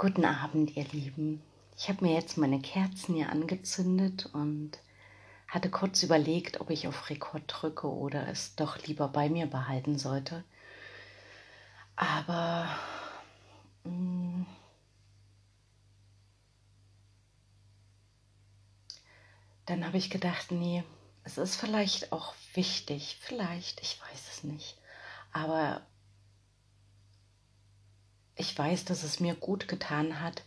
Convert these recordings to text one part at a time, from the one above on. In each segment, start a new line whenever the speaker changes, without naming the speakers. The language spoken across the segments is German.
Guten Abend, ihr Lieben. Ich habe mir jetzt meine Kerzen hier angezündet und hatte kurz überlegt, ob ich auf Rekord drücke oder es doch lieber bei mir behalten sollte. Aber mm, dann habe ich gedacht, nee, es ist vielleicht auch wichtig, vielleicht, ich weiß es nicht, aber ich weiß, dass es mir gut getan hat,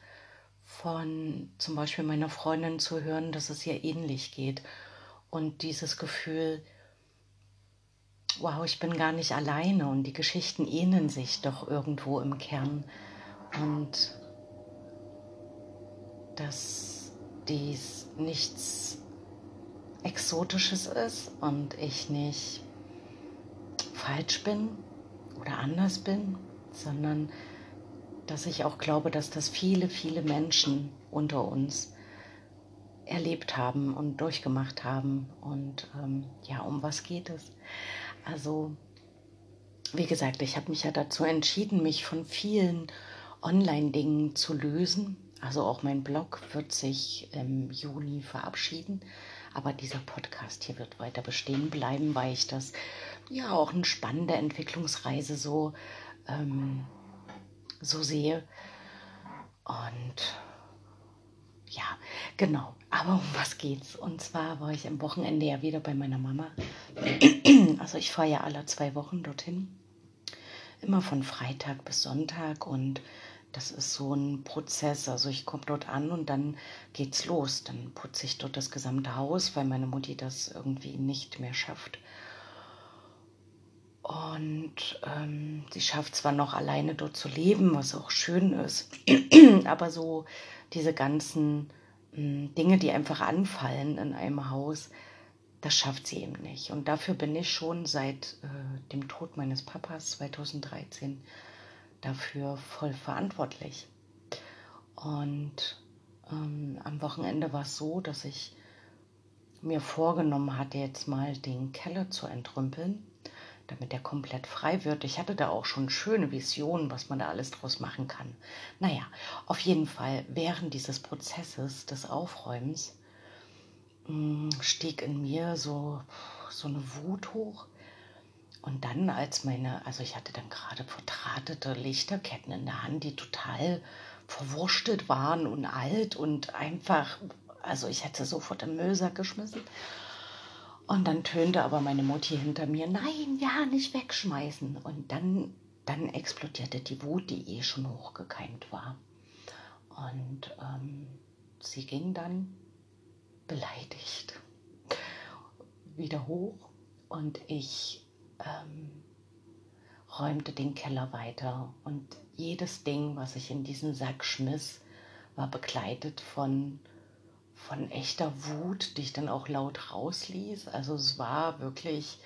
von zum Beispiel meiner Freundin zu hören, dass es ihr ähnlich geht. Und dieses Gefühl, wow, ich bin gar nicht alleine und die Geschichten ähneln sich doch irgendwo im Kern. Und dass dies nichts Exotisches ist und ich nicht falsch bin oder anders bin, sondern dass ich auch glaube, dass das viele, viele Menschen unter uns erlebt haben und durchgemacht haben. Und ähm, ja, um was geht es? Also, wie gesagt, ich habe mich ja dazu entschieden, mich von vielen Online-Dingen zu lösen. Also auch mein Blog wird sich im Juni verabschieden. Aber dieser Podcast hier wird weiter bestehen bleiben, weil ich das ja auch eine spannende Entwicklungsreise so ähm, so sehe. Und ja, genau. Aber um was geht's? Und zwar war ich am Wochenende ja wieder bei meiner Mama. Also ich fahre ja alle zwei Wochen dorthin. Immer von Freitag bis Sonntag und das ist so ein Prozess. Also ich komme dort an und dann geht's los. Dann putze ich dort das gesamte Haus, weil meine Mutti das irgendwie nicht mehr schafft. Und ähm, sie schafft zwar noch alleine dort zu leben, was auch schön ist, aber so diese ganzen mh, hm, Dinge, die einfach anfallen in einem Haus, das schafft sie eben nicht. Und dafür bin ich schon seit äh, dem Tod meines Papas 2013 dafür voll verantwortlich. Und ähm, am Wochenende war es so, dass ich mir vorgenommen hatte, jetzt mal den Keller zu entrümpeln damit der komplett frei wird. Ich hatte da auch schon schöne Visionen, was man da alles draus machen kann. Naja, auf jeden Fall während dieses Prozesses des Aufräumens hm, stieg in mir so, so eine Wut hoch. Und dann, als meine, also ich hatte dann gerade verdrahtete Lichterketten in der Hand, die total verwurschtelt waren und alt und einfach, also ich hätte sofort im Müllsack geschmissen. Und dann tönte aber meine Mutti hinter mir, nein, ja, nicht wegschmeißen. Und dann, dann explodierte die Wut, die eh schon hochgekeimt war. Und ähm, sie ging dann beleidigt wieder hoch und ich ähm, räumte den Keller weiter. Und jedes Ding, was ich in diesen Sack schmiss, war begleitet von von echter Wut, die ich dann auch laut rausließ. Also es war wirklich,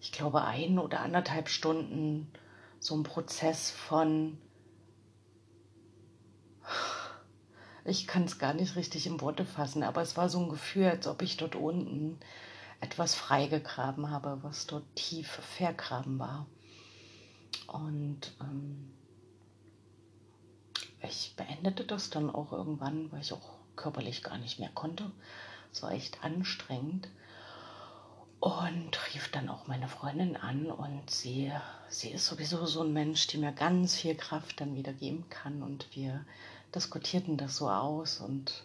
ich glaube, ein oder anderthalb Stunden so ein Prozess von, ich kann es gar nicht richtig in Worte fassen, aber es war so ein Gefühl, als ob ich dort unten etwas freigegraben habe, was dort tief vergraben war. Und ähm, ich beendete das dann auch irgendwann, weil ich auch körperlich gar nicht mehr konnte. Es war echt anstrengend. Und rief dann auch meine Freundin an und sie, sie ist sowieso so ein Mensch, die mir ganz viel Kraft dann wieder geben kann. Und wir diskutierten das so aus und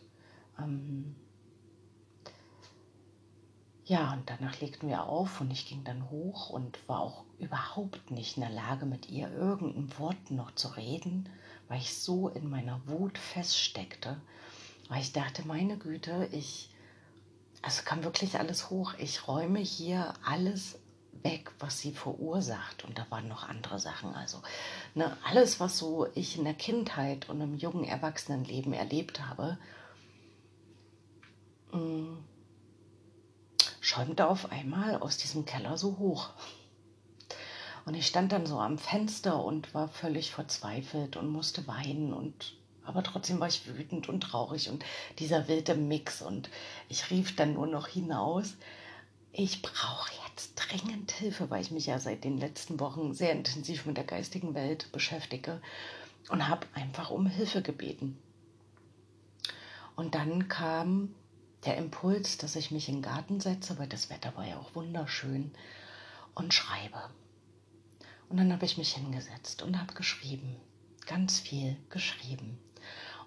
ähm, ja, und danach legten wir auf und ich ging dann hoch und war auch überhaupt nicht in der Lage, mit ihr irgendein Wort noch zu reden, weil ich so in meiner Wut feststeckte weil ich dachte, meine Güte, ich, also kam wirklich alles hoch. Ich räume hier alles weg, was sie verursacht. Und da waren noch andere Sachen. Also ne, alles, was so ich in der Kindheit und im jungen Erwachsenenleben erlebt habe, mm, schäumte auf einmal aus diesem Keller so hoch. Und ich stand dann so am Fenster und war völlig verzweifelt und musste weinen und aber trotzdem war ich wütend und traurig und dieser wilde Mix. Und ich rief dann nur noch hinaus, ich brauche jetzt dringend Hilfe, weil ich mich ja seit den letzten Wochen sehr intensiv mit der geistigen Welt beschäftige. und habe einfach um Hilfe gebeten. Und dann kam der Impuls, dass ich mich in den Garten setze, weil das Wetter war ja auch wunderschön, und schreibe. Und dann habe ich mich hingesetzt und habe geschrieben, ganz viel geschrieben.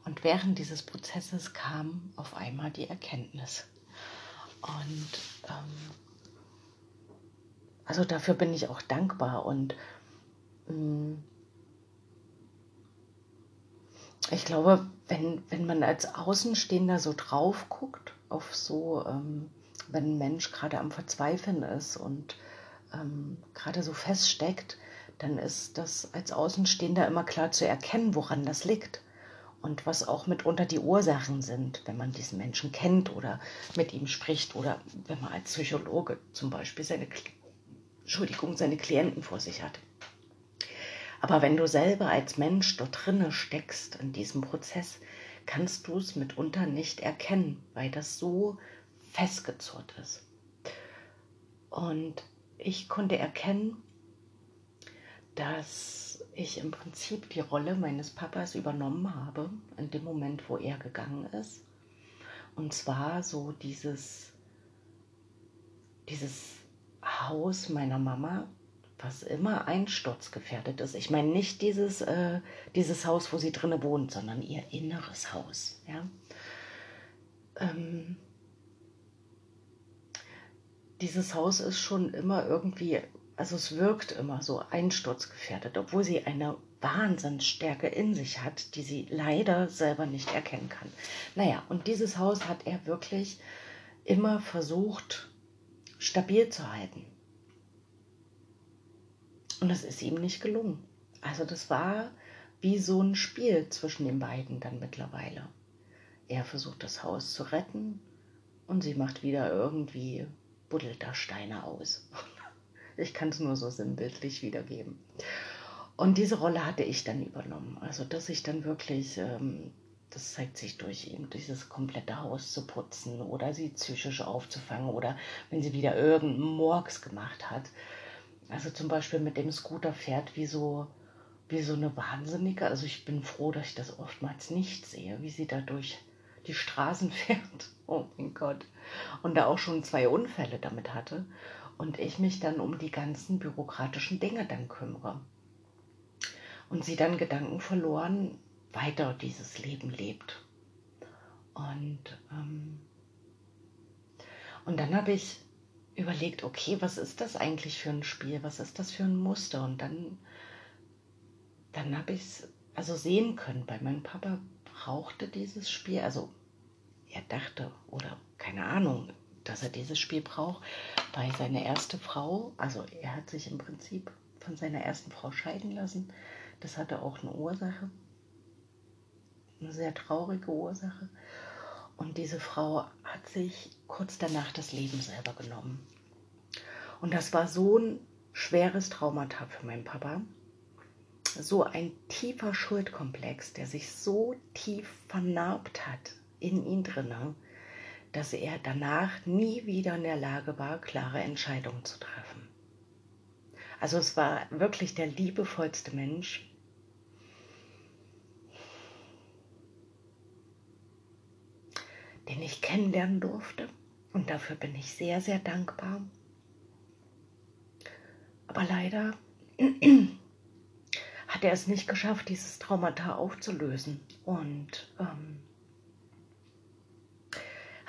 Und während dieses Prozesses kam auf einmal die Erkenntnis. Und ähm, also dafür bin ich auch dankbar und mh, mm, ich glaube, wenn, wenn man als Außenstehender so drauf guckt, auf so, ähm, wenn ein Mensch gerade am Verzweifeln ist und ähm, gerade so feststeckt, dann ist das als Außenstehender immer klar zu erkennen, woran das liegt und was auch mitunter die Ursachen sind, wenn man diesen Menschen kennt oder mit ihm spricht oder wenn man als Psychologe zum Beispiel seine, Entschuldigung, seine Klienten vor sich hat. Aber wenn du selber als Mensch dort drinne steckst in diesem Prozess, kannst du es mitunter nicht erkennen, weil das so festgezurrt ist. Und ich konnte erkennen, dass ich im Prinzip die Rolle meines Papas übernommen habe, in dem Moment, wo er gegangen ist. Und zwar so dieses, dieses Haus meiner Mama, was immer einsturzgefährdet ist. Ich meine nicht dieses, äh, dieses Haus, wo sie drinne wohnt, sondern ihr inneres Haus. Ja? Ähm, dieses Haus ist schon immer irgendwie also es wirkt immer so einsturzgefährdet, obwohl sie eine Wahnsinnsstärke in sich hat, die sie leider selber nicht erkennen kann. Naja, und dieses Haus hat er wirklich immer versucht, stabil zu halten. Und das ist ihm nicht gelungen. Also das war wie so ein Spiel zwischen den beiden dann mittlerweile. Er versucht das Haus zu retten und sie macht wieder irgendwie, buddelt da Steine aus. Ich kann es nur so sinnbildlich wiedergeben. Und diese Rolle hatte ich dann übernommen. Also, dass ich dann wirklich, ähm, das zeigt sich durch eben dieses komplette Haus zu putzen oder sie psychisch aufzufangen oder wenn sie wieder irgendeinen Morgs gemacht hat. Also zum Beispiel mit dem Scooter fährt wie so, wie so eine Wahnsinnige. Also ich bin froh, dass ich das oftmals nicht sehe, wie sie da durch die Straßen fährt. Oh mein Gott. Und da auch schon zwei Unfälle damit hatte und ich mich dann um die ganzen bürokratischen Dinge dann kümmere. Und sie dann Gedanken verloren weiter dieses Leben lebt. Und, ähm, und dann habe ich überlegt, okay, was ist das eigentlich für ein Spiel? Was ist das für ein Muster? Und dann, dann habe ich es also sehen können, weil mein Papa brauchte dieses Spiel. Also er dachte, oder keine Ahnung, dass er dieses Spiel braucht, weil seine erste Frau, also er hat sich im Prinzip von seiner ersten Frau scheiden lassen. Das hatte auch eine Ursache, eine sehr traurige Ursache. Und diese Frau hat sich kurz danach das Leben selber genommen. Und das war so ein schweres Traumata für meinen Papa. So ein tiefer Schuldkomplex, der sich so tief vernarbt hat in ihn drinne, dass er danach nie wieder in der Lage war, klare Entscheidungen zu treffen. Also es war wirklich der liebevollste Mensch. den ich kennenlernen durfte. Und dafür bin ich sehr, sehr dankbar. Aber leider hat er es nicht geschafft, dieses Traumata aufzulösen. Und ähm,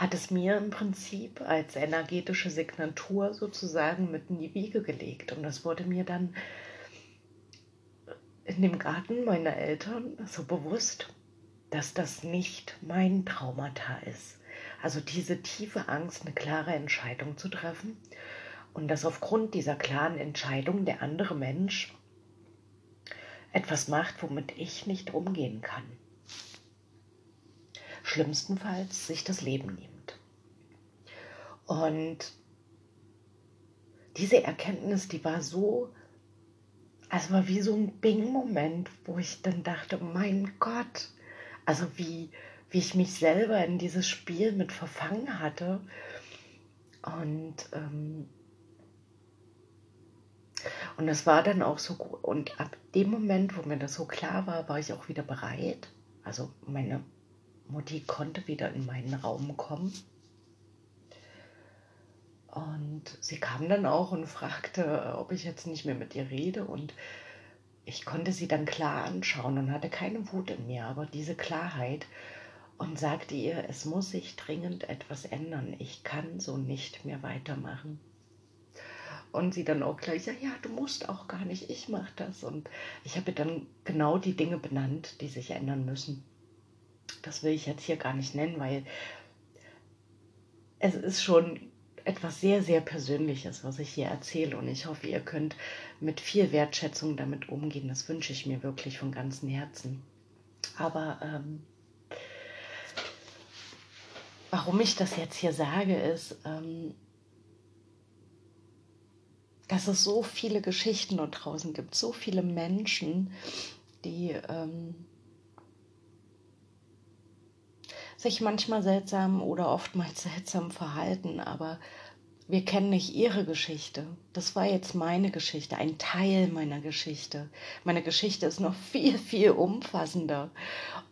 hat es mir im Prinzip als energetische Signatur sozusagen mit in die Wiege gelegt. Und das wurde mir dann in dem Garten meiner Eltern so bewusst, dass das nicht mein Traumata ist. Also diese tiefe Angst, eine klare Entscheidung zu treffen und dass aufgrund dieser klaren Entscheidung der andere Mensch etwas macht, womit ich nicht umgehen kann schlimmstenfalls sich das Leben nimmt. Und diese Erkenntnis, die war so, also war wie so ein Bing-Moment, wo ich dann dachte, mein Gott, also wie, wie ich mich selber in dieses Spiel mit verfangen hatte. Und ähm, Und das war dann auch so gut. Und ab dem Moment, wo mir das so klar war, war ich auch wieder bereit. Also meine Mutti konnte wieder in meinen Raum kommen. Und sie kam dann auch und fragte, ob ich jetzt nicht mehr mit ihr rede. Und ich konnte sie dann klar anschauen und hatte keine Wut in mir, aber diese Klarheit und sagte ihr, es muss sich dringend etwas ändern. Ich kann so nicht mehr weitermachen. Und sie dann auch gleich, ja, ja, du musst auch gar nicht, ich mache das. Und ich habe dann genau die Dinge benannt, die sich ändern müssen. Das will ich jetzt hier gar nicht nennen, weil es ist schon etwas sehr, sehr Persönliches, was ich hier erzähle. Und ich hoffe, ihr könnt mit viel Wertschätzung damit umgehen. Das wünsche ich mir wirklich von ganzem Herzen. Aber ähm, warum ich das jetzt hier sage, ist, ähm, dass es so viele Geschichten dort draußen gibt, so viele Menschen, die ähm, sich manchmal seltsam oder oftmals seltsam verhalten, aber wir kennen nicht ihre Geschichte. Das war jetzt meine Geschichte, ein Teil meiner Geschichte. Meine Geschichte ist noch viel, viel umfassender.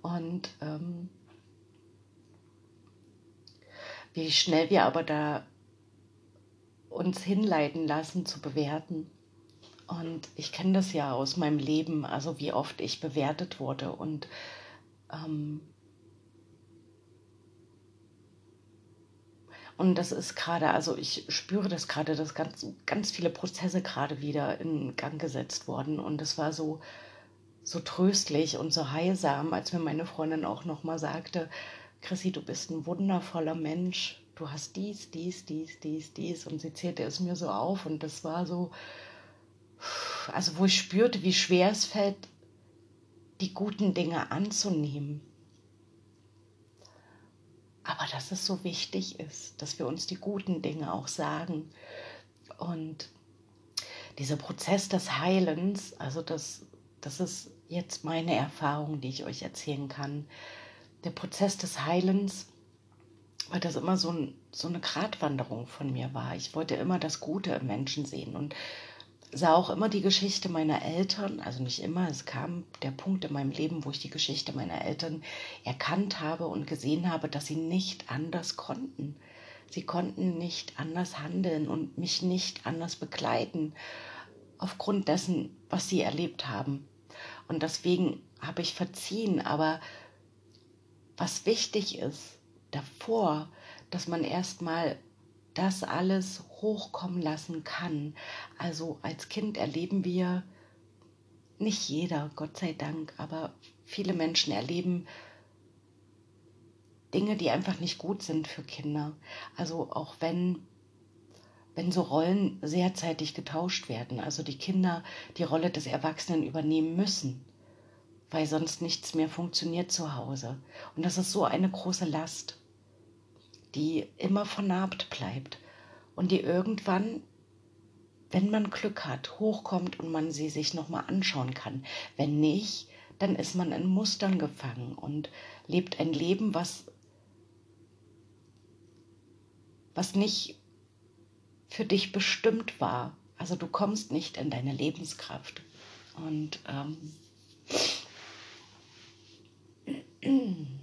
Und ähm, wie schnell wir aber da uns hinleiten lassen zu bewerten. Und ich kenne das ja aus meinem Leben, also wie oft ich bewertet wurde. Und ähm, Und das ist gerade, also ich spüre das gerade, dass ganz, ganz viele Prozesse gerade wieder in Gang gesetzt wurden. Und es war so, so tröstlich und so heilsam, als mir meine Freundin auch nochmal sagte, Chrissy, du bist ein wundervoller Mensch du hast dies, dies, dies, dies, dies. Und sie zählte es mir so auf und das war so, also wo ich spürte, wie schwer es fällt, die guten Dinge anzunehmen. Aber dass es so wichtig ist, dass wir uns die guten Dinge auch sagen. Und dieser Prozess des Heilens, also das, das ist jetzt meine Erfahrung, die ich euch erzählen kann. Der Prozess des Heilens weil das immer so, ein, so eine Gratwanderung von mir war. Ich wollte immer das Gute im Menschen sehen und sah auch immer die Geschichte meiner Eltern, also nicht immer, es kam der Punkt in meinem Leben, wo ich die Geschichte meiner Eltern erkannt habe und gesehen habe, dass sie nicht anders konnten. Sie konnten nicht anders handeln und mich nicht anders begleiten, aufgrund dessen, was sie erlebt haben. Und deswegen habe ich verziehen, aber was wichtig ist, davor, dass man erstmal das alles hochkommen lassen kann. Also als Kind erleben wir, nicht jeder, Gott sei Dank, aber viele Menschen erleben Dinge, die einfach nicht gut sind für Kinder. Also auch wenn, wenn so Rollen sehr zeitig getauscht werden, also die Kinder die Rolle des Erwachsenen übernehmen müssen, weil sonst nichts mehr funktioniert zu Hause. Und das ist so eine große Last die immer vernarbt bleibt und die irgendwann, wenn man Glück hat, hochkommt und man sie sich nochmal anschauen kann. Wenn nicht, dann ist man in Mustern gefangen und lebt ein Leben, was, was nicht für dich bestimmt war. Also du kommst nicht in deine Lebenskraft. Und ähm,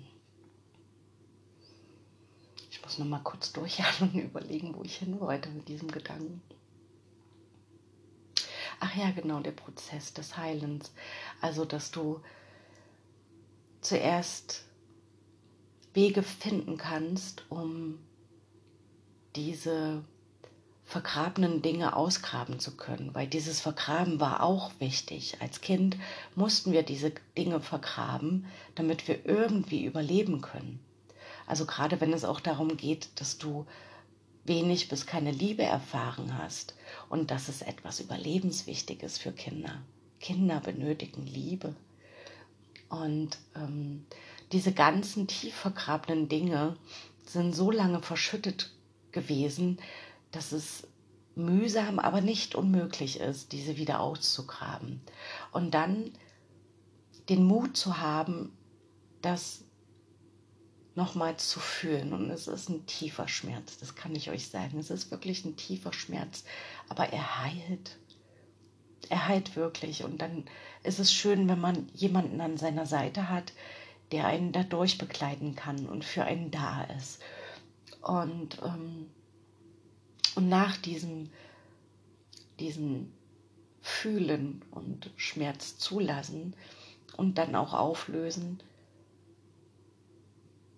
muss noch mal kurz durchhalten und überlegen, wo ich hin wollte mit diesem Gedanken. Ach ja, genau, der Prozess des Heilens. Also, dass du zuerst Wege finden kannst, um diese vergrabenen Dinge ausgraben zu können, weil dieses Vergraben war auch wichtig. Als Kind mussten wir diese Dinge vergraben, damit wir irgendwie überleben können. Also gerade wenn es auch darum geht, dass du wenig bis keine Liebe erfahren hast und das ist etwas Überlebenswichtiges für Kinder. Kinder benötigen Liebe. Und ähm, diese ganzen tief vergrabenen Dinge sind so lange verschüttet gewesen, dass es mühsam, aber nicht unmöglich ist, diese wieder auszugraben. Und dann den Mut zu haben, dass nochmal zu fühlen. Und es ist ein tiefer Schmerz, das kann ich euch sagen. Es ist wirklich ein tiefer Schmerz, aber er heilt. er heilt wirklich. Und dann ist es schön, wenn man jemanden an seiner Seite hat, der einen dadurch begleiten kann und für einen da ist. Und, ähm, und nach diesem, diesem Fühlen und Schmerz zulassen und dann auch auflösen,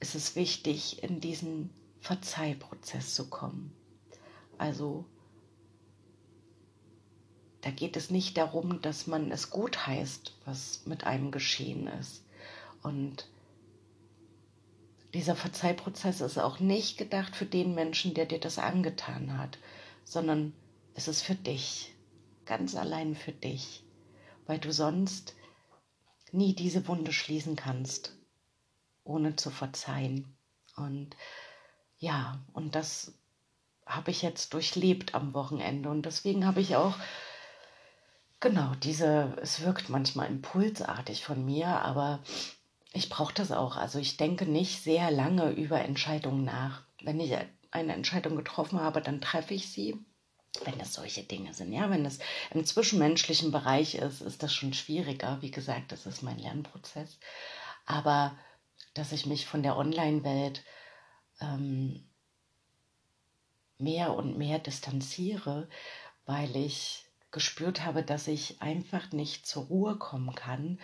ist es wichtig, in diesen Verzeihprozess zu kommen. Also da geht es nicht darum, dass man es gut heißt, was mit einem geschehen ist. Und dieser Verzeihprozess ist auch nicht gedacht für den Menschen, der dir das angetan hat, sondern es ist für dich, ganz allein für dich, weil du sonst nie diese Wunde schließen kannst, ohne zu verzeihen. Und ja, und das habe ich jetzt durchlebt am Wochenende und deswegen habe ich auch Genau, diese, es wirkt manchmal impulsartig von mir, aber ich brauche das auch. Also ich denke nicht sehr lange über Entscheidungen nach. Wenn ich eine Entscheidung getroffen habe, dann treffe ich sie. Wenn es solche Dinge sind, ja, wenn es im zwischenmenschlichen Bereich ist, ist das schon schwieriger. Wie gesagt, das ist mein Lernprozess. Aber dass ich mich von der Online-Welt ähm, mehr und mehr distanziere, weil ich gespürt habe, dass ich einfach nicht zur Ruhe kommen kann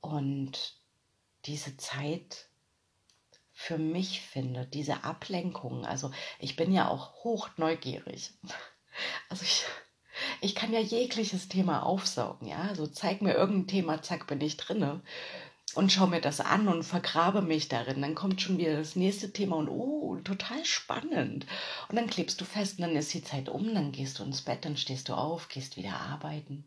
und diese Zeit für mich finde, diese Ablenkung. Also ich bin ja auch hoch neugierig. Also ich, ich kann ja jegliches Thema aufsaugen, ja. Also zeig mir irgendein Thema, zack, bin ich drinne und schaue mir das an und vergrabe mich darin. Dann kommt schon wieder das nächste Thema und oh, total spannend. Und dann klebst du fest und dann ist die Zeit um, dann gehst du ins Bett, dann stehst du auf, gehst wieder arbeiten,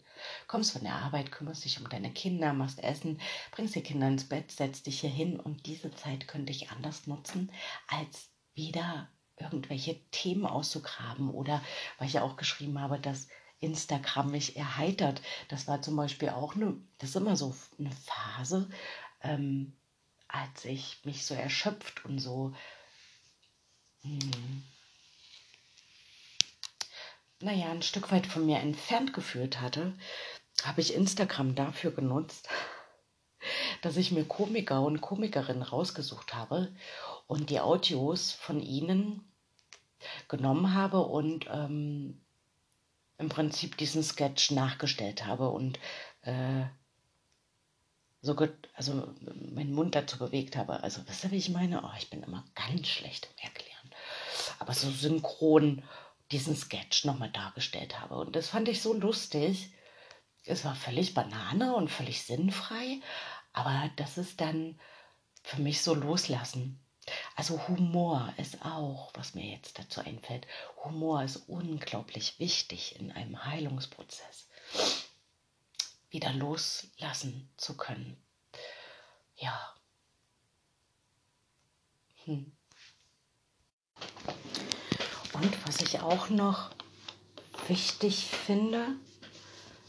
kommst von der Arbeit, kümmerst dich um deine Kinder, machst Essen, bringst die Kinder ins Bett, setzt dich hier hin und diese Zeit könnte ich anders nutzen, als wieder irgendwelche Themen auszugraben oder weil ich ja auch geschrieben habe, dass Instagram mich erheitert. Das war zum Beispiel auch eine, das ist immer so eine Phase, ähm, als ich mich so erschöpft und so, hm, naja, ein Stück weit von mir entfernt gefühlt hatte, habe ich Instagram dafür genutzt, dass ich mir Komiker und Komikerinnen rausgesucht habe und die Audios von ihnen genommen habe und ähm, im Prinzip diesen Sketch nachgestellt habe und äh, so also meinen Mund dazu bewegt habe. Also, wisst ihr, wie ich meine? Oh, ich bin immer ganz schlecht im Erklären. Aber so synchron diesen Sketch nochmal dargestellt habe. Und das fand ich so lustig. Es war völlig Banane und völlig sinnfrei. Aber das ist dann für mich so loslassen. Also Humor ist auch, was mir jetzt dazu einfällt, Humor ist unglaublich wichtig in einem Heilungsprozess. Wieder loslassen zu können. Ja. Hm. Und was ich auch noch wichtig finde,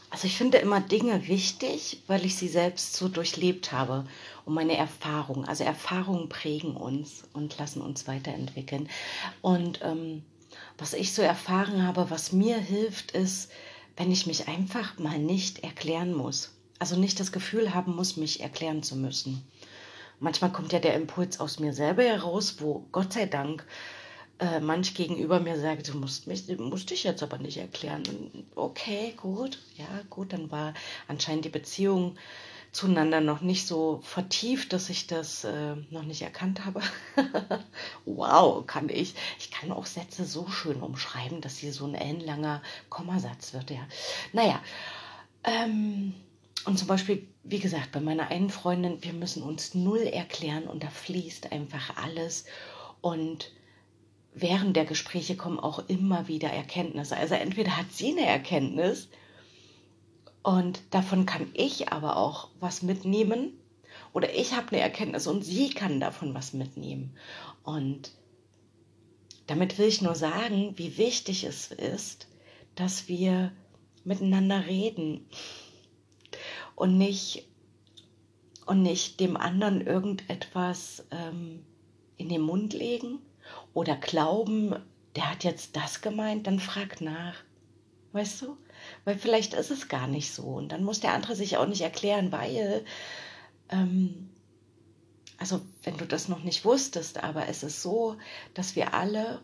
also ich finde immer Dinge wichtig, weil ich sie selbst so durchlebt habe und meine Erfahrungen. Also Erfahrungen prägen uns und lassen uns weiterentwickeln. Und ähm, was ich so erfahren habe, was mir hilft, ist, wenn ich mich einfach mal nicht erklären muss. Also nicht das Gefühl haben muss, mich erklären zu müssen. Manchmal kommt ja der Impuls aus mir selber heraus, wo Gott sei Dank äh, manch gegenüber mir sagt, du musst mich, musst dich jetzt aber nicht erklären. okay, gut, ja, gut, dann war anscheinend die Beziehung zueinander noch nicht so vertieft, dass ich das äh, noch nicht erkannt habe. wow, kann ich. Ich kann auch Sätze so schön umschreiben, dass hier so ein ellenlanger Kommasatz wird, ja. Naja, ähm, und zum Beispiel, wie gesagt, bei meiner einen Freundin, wir müssen uns null erklären und da fließt einfach alles. Und während der Gespräche kommen auch immer wieder Erkenntnisse. Also entweder hat sie eine Erkenntnis und davon kann ich aber auch was mitnehmen oder ich habe eine Erkenntnis und sie kann davon was mitnehmen. Und damit will ich nur sagen, wie wichtig es ist, dass wir miteinander reden und nicht und nicht dem anderen irgendetwas ähm, in den Mund legen oder glauben, der hat jetzt das gemeint, dann frag nach. Weißt du? Weil vielleicht ist es gar nicht so. Und dann muss der andere sich auch nicht erklären, weil, ähm, also wenn du das noch nicht wusstest, aber es ist so, dass wir alle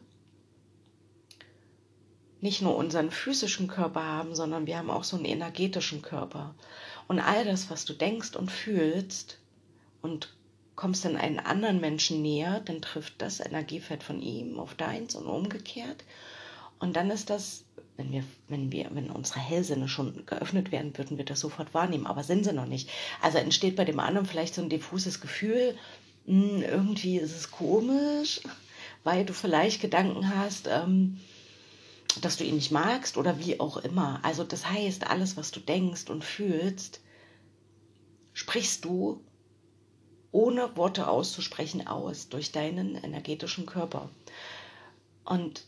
nicht nur unseren physischen Körper haben, sondern wir haben auch so einen energetischen Körper. Und all das, was du denkst und fühlst und kommst dann einen anderen Menschen näher, dann trifft das Energiefeld von ihm auf deins und umgekehrt. Und dann ist das, wenn wir, wenn wir, wenn unsere Hellsinne schon geöffnet werden, würden wir das sofort wahrnehmen, aber sind sie noch nicht. Also entsteht bei dem anderen vielleicht so ein diffuses Gefühl, hm, irgendwie ist es komisch, weil du vielleicht Gedanken hast, ähm, dass du ihn nicht magst oder wie auch immer. Also das heißt, alles, was du denkst und fühlst, sprichst du ohne Worte auszusprechen aus durch deinen energetischen Körper. Und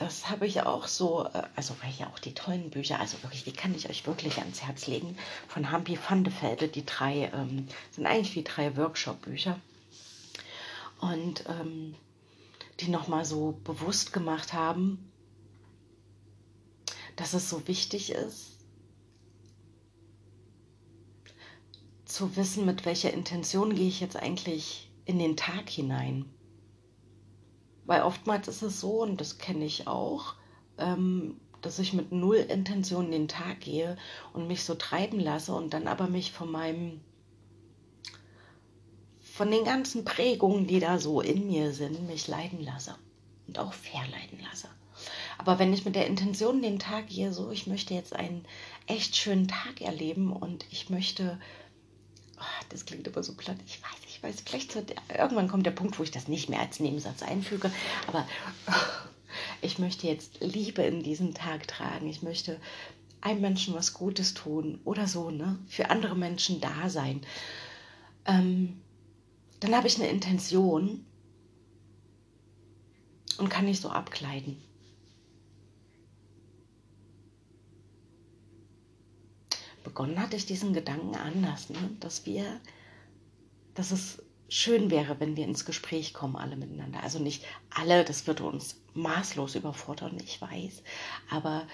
das habe ich auch so, äh, also weil ja auch die tollen Bücher, also wirklich, die kann ich euch wirklich ans Herz legen, von Hampi van de Velde, die drei, ähm, sind eigentlich wie drei Workshop-Bücher. Und ähm, die nochmal so bewusst gemacht haben, dass es so wichtig ist, zu wissen, mit welcher Intention gehe ich jetzt eigentlich in den Tag hinein. Weil oftmals ist es so, und das kenne ich auch, ähm, dass ich mit null Intention in den Tag gehe und mich so treiben lasse und dann aber mich von meinem von den ganzen Prägungen, die da so in mir sind, mich leiden lasse und auch verleiden lasse. Aber wenn ich mit der Intention den Tag gehe, so, ich möchte jetzt einen echt schönen Tag erleben und ich möchte, oh, das klingt aber so platt, ich weiß, ich weiß, vielleicht der, irgendwann kommt der Punkt, wo ich das nicht mehr als Nebensatz einfüge, aber ich möchte jetzt Liebe in diesen Tag tragen, ich möchte einem Menschen was Gutes tun oder so, ne, für andere Menschen da sein. Ähm, dann habe ich eine Intention und kann nicht so abgleiten. Begonnen hatte ich diesen Gedanken anders, ne? dass wir, dass es schön wäre, wenn wir ins Gespräch kommen, alle miteinander. Also nicht alle, das würde uns maßlos überfordern, ich weiß. Aber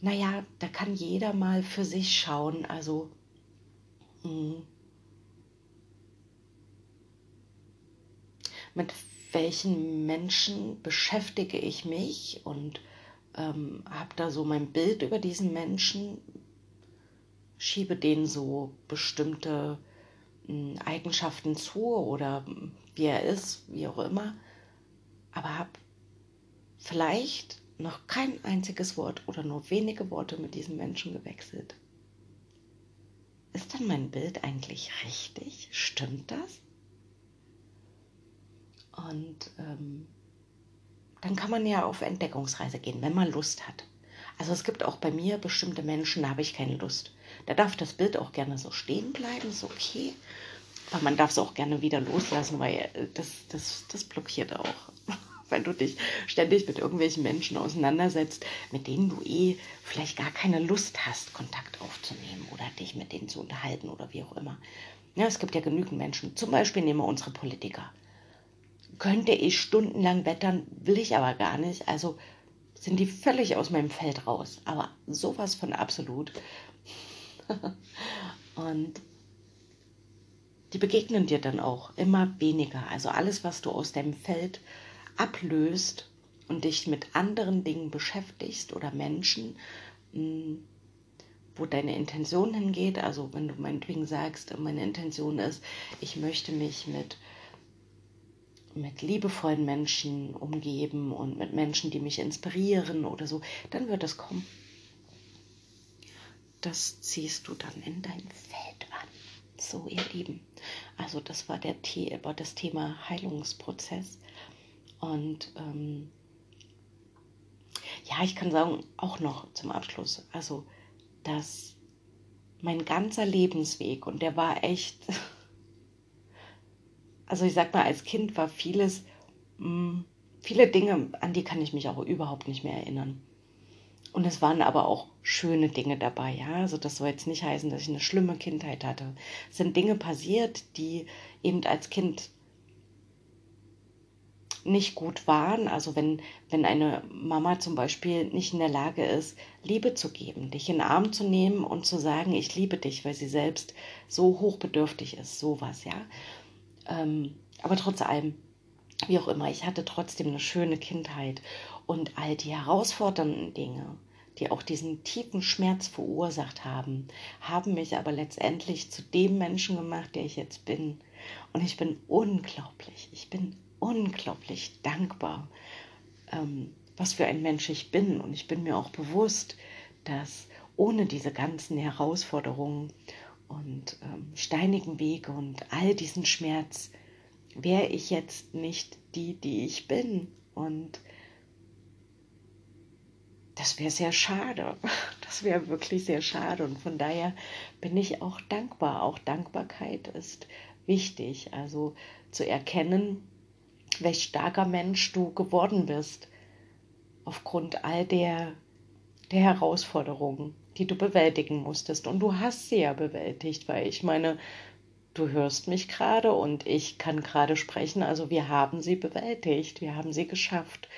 naja, da kann jeder mal für sich schauen. Also mh, hm, mit welchen Menschen beschäftige ich mich und ähm, habe da so mein Bild über diesen Menschen, schiebe denen so bestimmte Eigenschaften zu oder wie er ist, wie auch immer, aber habe vielleicht noch kein einziges Wort oder nur wenige Worte mit diesem Menschen gewechselt. Ist dann mein Bild eigentlich richtig? Stimmt das? Und ähm, dann kann man ja auf Entdeckungsreise gehen, wenn man Lust hat. Also es gibt auch bei mir bestimmte Menschen, da habe ich keine Lust. Da darf das Bild auch gerne so stehen bleiben, ist okay. Aber man darf es auch gerne wieder loslassen, weil äh, das, das, das blockiert auch. Wenn du dich ständig mit irgendwelchen Menschen auseinandersetzt, mit denen du eh vielleicht gar keine Lust hast, Kontakt aufzunehmen oder dich mit denen zu unterhalten oder wie auch immer. Ja, es gibt ja genügend Menschen, zum Beispiel nehmen wir unsere Politiker könnte ich stundenlang wettern, will ich aber gar nicht. Also sind die völlig aus meinem Feld raus. Aber sowas von absolut. und die begegnen dir dann auch immer weniger. Also alles, was du aus deinem Feld ablöst und dich mit anderen Dingen beschäftigst oder Menschen, hm, wo deine Intention hingeht. Also wenn du meinetwegen sagst, meine Intention ist, ich möchte mich mit mit liebevollen Menschen umgeben und mit Menschen, die mich inspirieren oder so, dann wird es kommen. Das ziehst du dann in dein Feld an. So, ihr Lieben. Also das war der war das Thema Heilungsprozess. Und ähm, ja, ich kann sagen, auch noch zum Abschluss, also dass mein ganzer Lebensweg, und der war echt also ich sag mal, als Kind war vieles, mm, viele Dinge, an die kann ich mich auch überhaupt nicht mehr erinnern. Und es waren aber auch schöne Dinge dabei, ja. Also das soll jetzt nicht heißen, dass ich eine schlimme Kindheit hatte. Es sind Dinge passiert, die eben als Kind nicht gut waren. Also wenn, wenn eine Mama zum Beispiel nicht in der Lage ist, Liebe zu geben, dich in den Arm zu nehmen und zu sagen, ich liebe dich, weil sie selbst so hochbedürftig ist, sowas, ja. Ähm, aber trotz allem, wie auch immer, ich hatte trotzdem eine schöne Kindheit und all die herausfordernden Dinge, die auch diesen tiefen Schmerz verursacht haben, haben mich aber letztendlich zu dem Menschen gemacht, der ich jetzt bin. Und ich bin unglaublich, ich bin unglaublich dankbar, ähm, was für ein Mensch ich bin. Und ich bin mir auch bewusst, dass ohne diese ganzen Herausforderungen und ähm, steinigen Wege und all diesen Schmerz wäre ich jetzt nicht die, die ich bin. Und das wäre sehr schade. Das wäre wirklich sehr schade. Und von daher bin ich auch dankbar. Auch Dankbarkeit ist wichtig. Also zu erkennen, welch starker Mensch du geworden bist, aufgrund all der, der Herausforderungen, die du bewältigen musstest. Und du hast sie ja bewältigt, weil ich meine, du hörst mich gerade und ich kann gerade sprechen, also wir haben sie bewältigt, wir haben sie geschafft.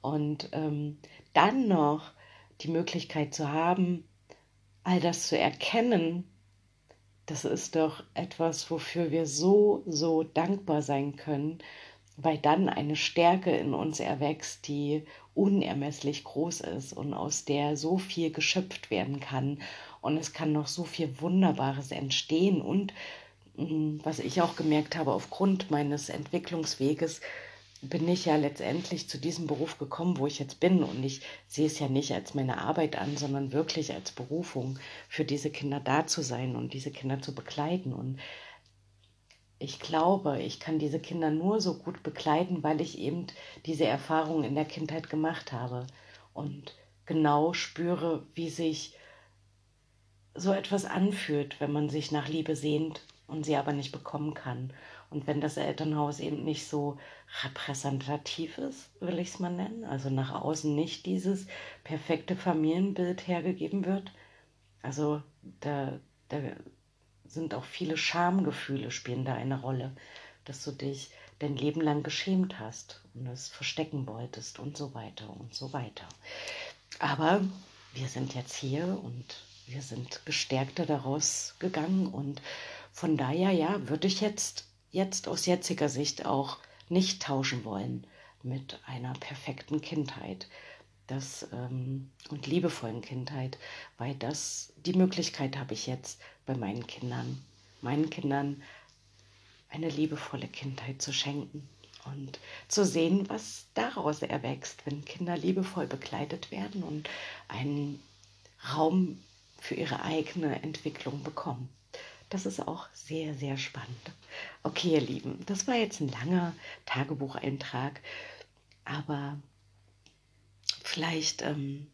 Und ähm, dann noch die Möglichkeit zu haben, all das zu erkennen, das ist doch etwas, wofür wir so, so dankbar sein können, weil dann eine Stärke in uns erwächst, die unermesslich groß ist und aus der so viel geschöpft werden kann. Und es kann noch so viel Wunderbares entstehen. Und mm, was ich auch gemerkt habe, aufgrund meines Entwicklungsweges, bin ich ja letztendlich zu diesem Beruf gekommen, wo ich jetzt bin. Und ich sehe es ja nicht als meine Arbeit an, sondern wirklich als Berufung, für diese Kinder da zu sein und diese Kinder zu begleiten. Und ich glaube, ich kann diese Kinder nur so gut begleiten, weil ich eben diese Erfahrung in der Kindheit gemacht habe und genau spüre, wie sich so etwas anfühlt, wenn man sich nach Liebe sehnt und sie aber nicht bekommen kann. Und wenn das Elternhaus eben nicht so repräsentativ ist, will ich es mal nennen, also nach außen nicht dieses perfekte Familienbild hergegeben wird, also da, da sind auch viele Schamgefühle spielen da eine Rolle, dass du dich dein Leben lang geschämt hast und es verstecken wolltest und so weiter und so weiter. Aber wir sind jetzt hier und wir sind gestärkter daraus gegangen und von daher ja, würde ich jetzt jetzt aus jetziger Sicht auch nicht tauschen wollen mit einer perfekten Kindheit das, ähm, und liebevollen Kindheit, weil das, die Möglichkeit habe ich jetzt bei meinen Kindern, meinen Kindern eine liebevolle Kindheit zu schenken und zu sehen, was daraus erwächst, wenn Kinder liebevoll begleitet werden und einen Raum für ihre eigene Entwicklung bekommen. Das ist auch sehr, sehr spannend. Okay, ihr Lieben, das war jetzt ein langer Tagebucheintrag, aber vielleicht, ähm,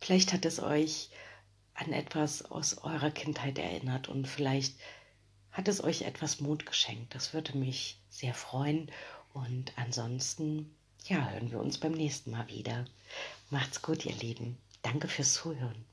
vielleicht hat es euch an etwas aus eurer Kindheit erinnert und vielleicht hat es euch etwas Mut geschenkt. Das würde mich sehr freuen. Und ansonsten, ja, hören wir uns beim nächsten Mal wieder. Macht's gut, ihr Lieben. Danke fürs Zuhören.